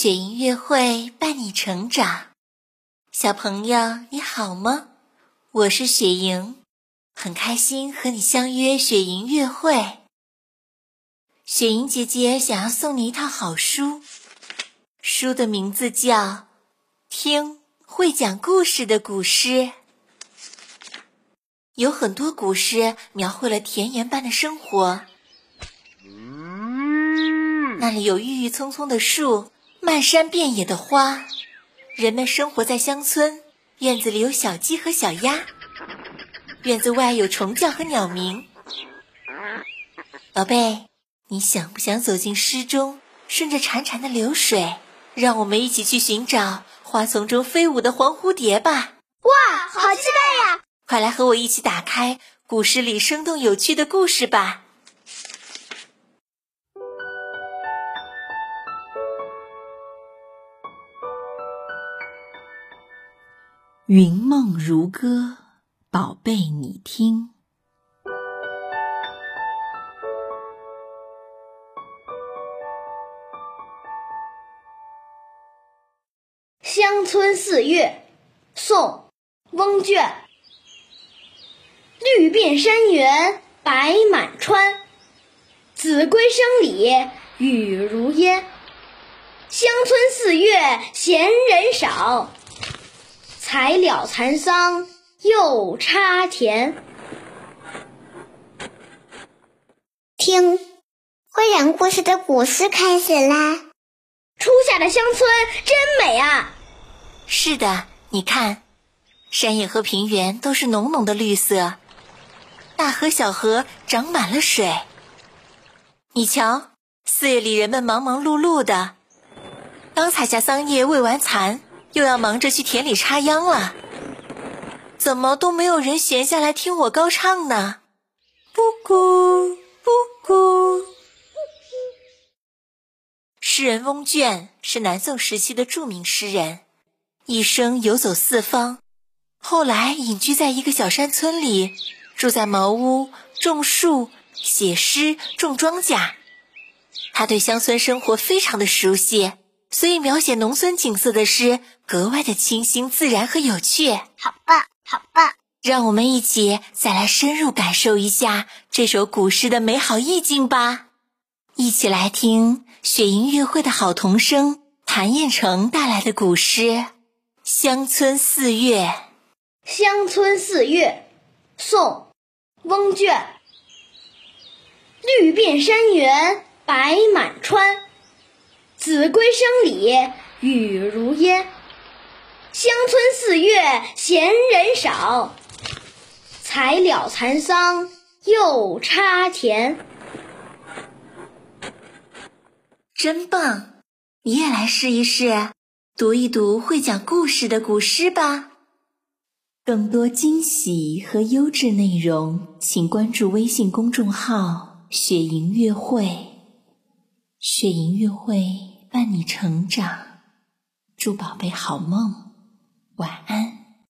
雪莹音乐会伴你成长，小朋友你好吗？我是雪莹，很开心和你相约雪莹音乐会。雪莹姐姐想要送你一套好书，书的名字叫《听会讲故事的古诗》，有很多古诗描绘了田园般的生活，那里有郁郁葱葱的树。漫山遍野的花，人们生活在乡村，院子里有小鸡和小鸭，院子外有虫叫和鸟鸣。宝贝，你想不想走进诗中，顺着潺潺的流水，让我们一起去寻找花丛中飞舞的黄蝴蝶吧？哇，好期待呀！快来和我一起打开古诗里生动有趣的故事吧。云梦如歌，宝贝，你听。乡村四月，宋·翁卷。绿遍山原，白满川，子规声里雨如烟。乡村四月，闲人少。才了蚕桑又插田，听会讲故事的古诗开始啦！初夏的乡村真美啊！是的，你看，山野和平原都是浓浓的绿色，大河小河长满了水。你瞧，四月里人们忙忙碌碌的，刚采下桑叶，喂完蚕。又要忙着去田里插秧了，怎么都没有人闲下来听我高唱呢？布谷布谷。诗人翁卷是南宋时期的著名诗人，一生游走四方，后来隐居在一个小山村里，住在茅屋，种树，写诗，种庄稼。他对乡村生活非常的熟悉。所以，描写农村景色的诗格外的清新自然和有趣。好棒，好棒！让我们一起再来深入感受一下这首古诗的美好意境吧。一起来听雪莹乐会的好童声谭彦成带来的古诗《乡村四月》。乡村四月，宋·翁卷。绿遍山原，白满川。子规声里雨如烟，乡村四月闲人少，才了蚕桑又插田。真棒！你也来试一试，读一读会讲故事的古诗吧。更多惊喜和优质内容，请关注微信公众号“雪莹乐会”。雪莹乐会。伴你成长，祝宝贝好梦，晚安。